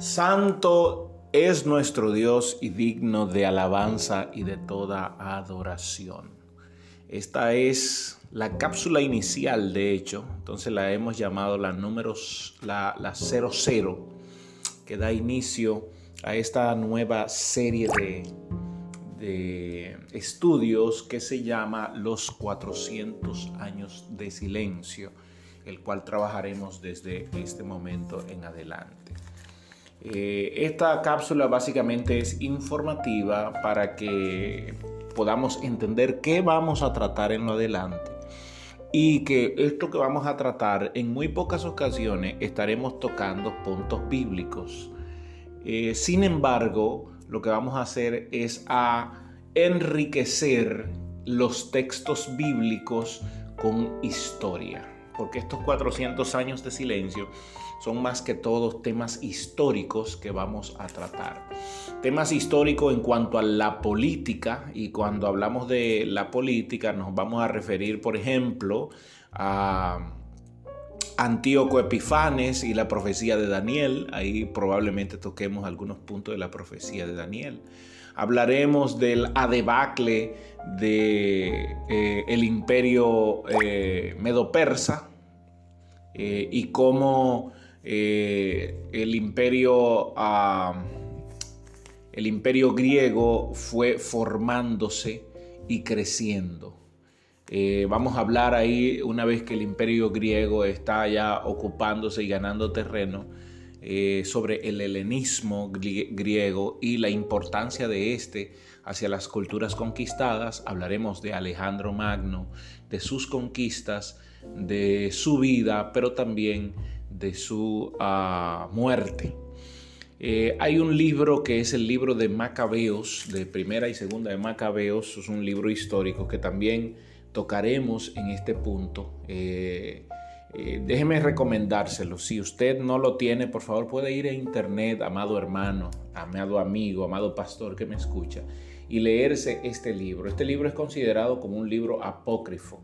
Santo es nuestro Dios y digno de alabanza y de toda adoración. Esta es la cápsula inicial, de hecho, entonces la hemos llamado la números, la, la 00, que da inicio a esta nueva serie de, de estudios que se llama Los 400 años de silencio, el cual trabajaremos desde este momento en adelante. Eh, esta cápsula básicamente es informativa para que podamos entender qué vamos a tratar en lo adelante y que esto que vamos a tratar en muy pocas ocasiones estaremos tocando puntos bíblicos. Eh, sin embargo, lo que vamos a hacer es a enriquecer los textos bíblicos con historia, porque estos 400 años de silencio son más que todos temas históricos que vamos a tratar. Temas históricos en cuanto a la política y cuando hablamos de la política nos vamos a referir, por ejemplo, a Antíoco Epifanes y la profecía de Daniel. Ahí probablemente toquemos algunos puntos de la profecía de Daniel. Hablaremos del adebacle de, eh, imperio eh, medo-persa eh, y cómo el imperio, el imperio griego fue formándose y creciendo. Vamos a hablar ahí una vez que el imperio griego está ya ocupándose y ganando terreno eh, sobre el helenismo griego y la importancia de este hacia las culturas conquistadas. Hablaremos de Alejandro Magno, de sus conquistas, de su vida, pero también de su ah, muerte. Eh, hay un libro que es el libro de Macabeos, de primera y segunda de Macabeos, es un libro histórico que también tocaremos en este punto. Eh, eh, déjeme recomendárselo. Si usted no lo tiene, por favor puede ir a internet, amado hermano, amado amigo, amado pastor que me escucha, y leerse este libro. Este libro es considerado como un libro apócrifo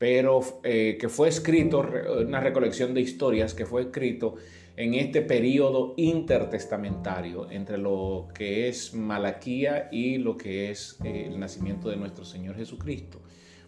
pero eh, que fue escrito, una recolección de historias que fue escrito en este periodo intertestamentario entre lo que es Malaquía y lo que es eh, el nacimiento de nuestro Señor Jesucristo.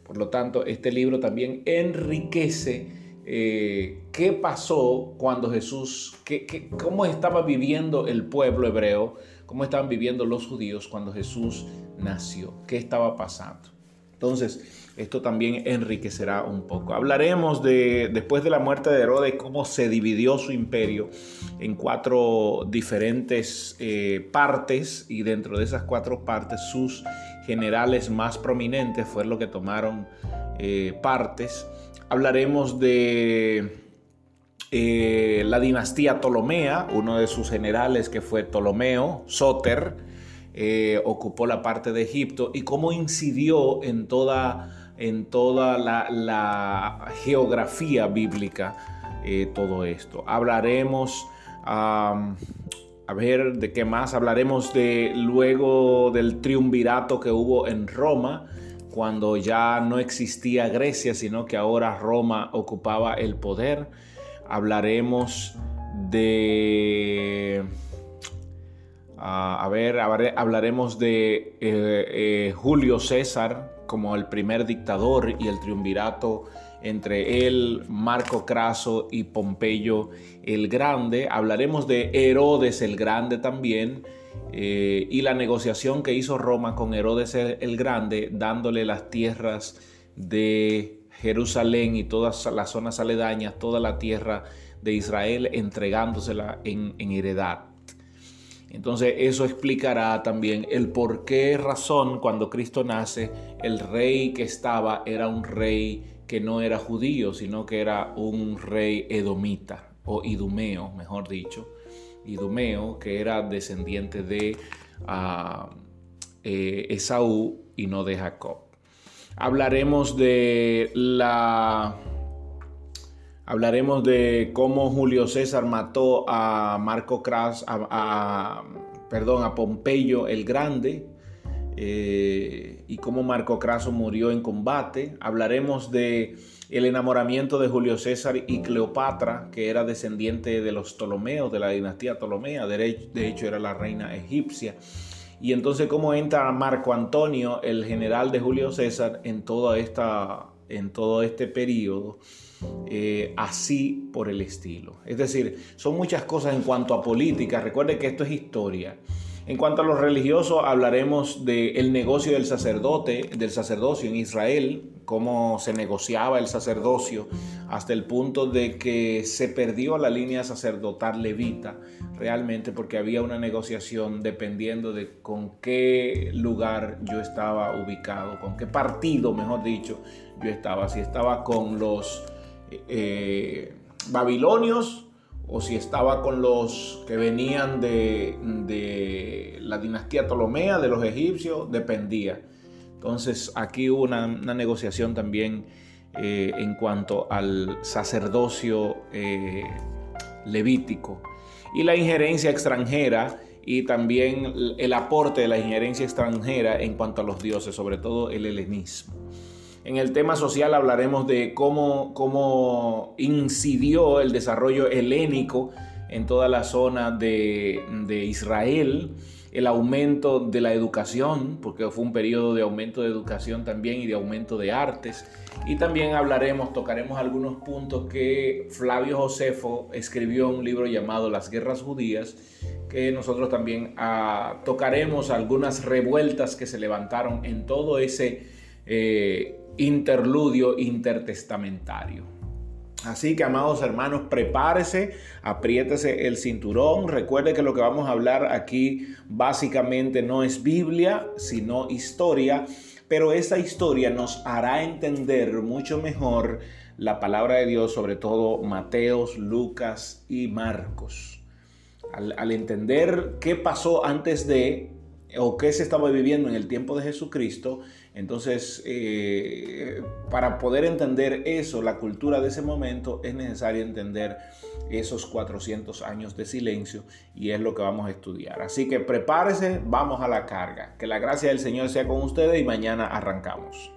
Por lo tanto, este libro también enriquece eh, qué pasó cuando Jesús, qué, cómo estaba viviendo el pueblo hebreo, cómo estaban viviendo los judíos cuando Jesús nació, qué estaba pasando. Entonces, esto también enriquecerá un poco. Hablaremos de, después de la muerte de Herodes, cómo se dividió su imperio en cuatro diferentes eh, partes y dentro de esas cuatro partes sus generales más prominentes fueron los que tomaron eh, partes. Hablaremos de eh, la dinastía Ptolomea, uno de sus generales que fue Ptolomeo, Soter, ocupó la parte de Egipto y cómo incidió en toda en toda la, geografía bíblica eh, todo esto. Hablaremos, a ver, ¿de qué más? Hablaremos de luego del triunvirato que hubo en Roma, cuando ya no existía Grecia, sino que ahora Roma ocupaba el poder. Hablaremos de... a ver, hablaremos de eh, eh, Julio César, como el primer dictador y el triunvirato entre él, Marco Craso y Pompeyo el Grande. Hablaremos de Herodes el Grande también eh, y la negociación que hizo Roma con Herodes el Grande, dándole las tierras de Jerusalén y todas las zonas aledañas, toda la tierra de Israel, entregándosela en, en heredad. Entonces eso explicará también el por qué razón cuando Cristo nace el rey que estaba era un rey que no era judío, sino que era un rey edomita o idumeo, mejor dicho, idumeo que era descendiente de uh, Esaú y no de Jacob. Hablaremos de la Hablaremos de cómo Julio César mató a Marco Cras, a, perdón, a Pompeyo el Grande eh, y cómo Marco Craso murió en combate. Hablaremos de el enamoramiento de Julio César y Cleopatra, que era descendiente de los Ptolomeos, de la dinastía Ptolomea, de hecho era la reina egipcia. Y entonces cómo entra Marco Antonio, el general de Julio César, en, toda esta, en todo este periodo, eh, así por el estilo. Es decir, son muchas cosas en cuanto a política. Recuerde que esto es historia. En cuanto a los religiosos, hablaremos del negocio del sacerdote, del sacerdocio en Israel, cómo se negociaba el sacerdocio hasta el punto de que se perdió la línea sacerdotal levita realmente porque había una negociación dependiendo de con qué lugar yo estaba ubicado, con qué partido, mejor dicho, yo estaba. Si estaba con los eh, babilonios o si estaba con los que venían de, la dinastía Ptolomea, de los egipcios, dependía. Entonces aquí hubo una, negociación también eh, en cuanto al sacerdocio eh, levítico y la injerencia extranjera y también el aporte de la injerencia extranjera en cuanto a los dioses, sobre todo el helenismo. En el tema social hablaremos de cómo, cómo incidió el desarrollo helénico en toda la zona de, de Israel, el aumento de la educación, porque fue un periodo de aumento de educación también y de aumento de artes. Y también hablaremos, tocaremos algunos puntos que Flavio Josefo escribió un libro llamado Las Guerras Judías, que nosotros también ah, tocaremos algunas revueltas que se levantaron en todo ese eh, interludio intertestamentario. Así que, amados hermanos, prepárese, apriétese el cinturón. Recuerde que lo que vamos a hablar aquí básicamente no es Biblia, sino historia, pero esa historia nos hará entender mucho mejor la palabra de Dios, sobre todo Mateos, Lucas y Marcos. Al, al entender qué pasó antes de o qué se estaba viviendo en el tiempo de Jesucristo, entonces, eh, para poder entender eso, la cultura de ese momento, es necesario entender esos 400 años de silencio y es lo que vamos a estudiar. Así que prepárese, vamos a la carga. Que la gracia del Señor sea con ustedes y mañana arrancamos.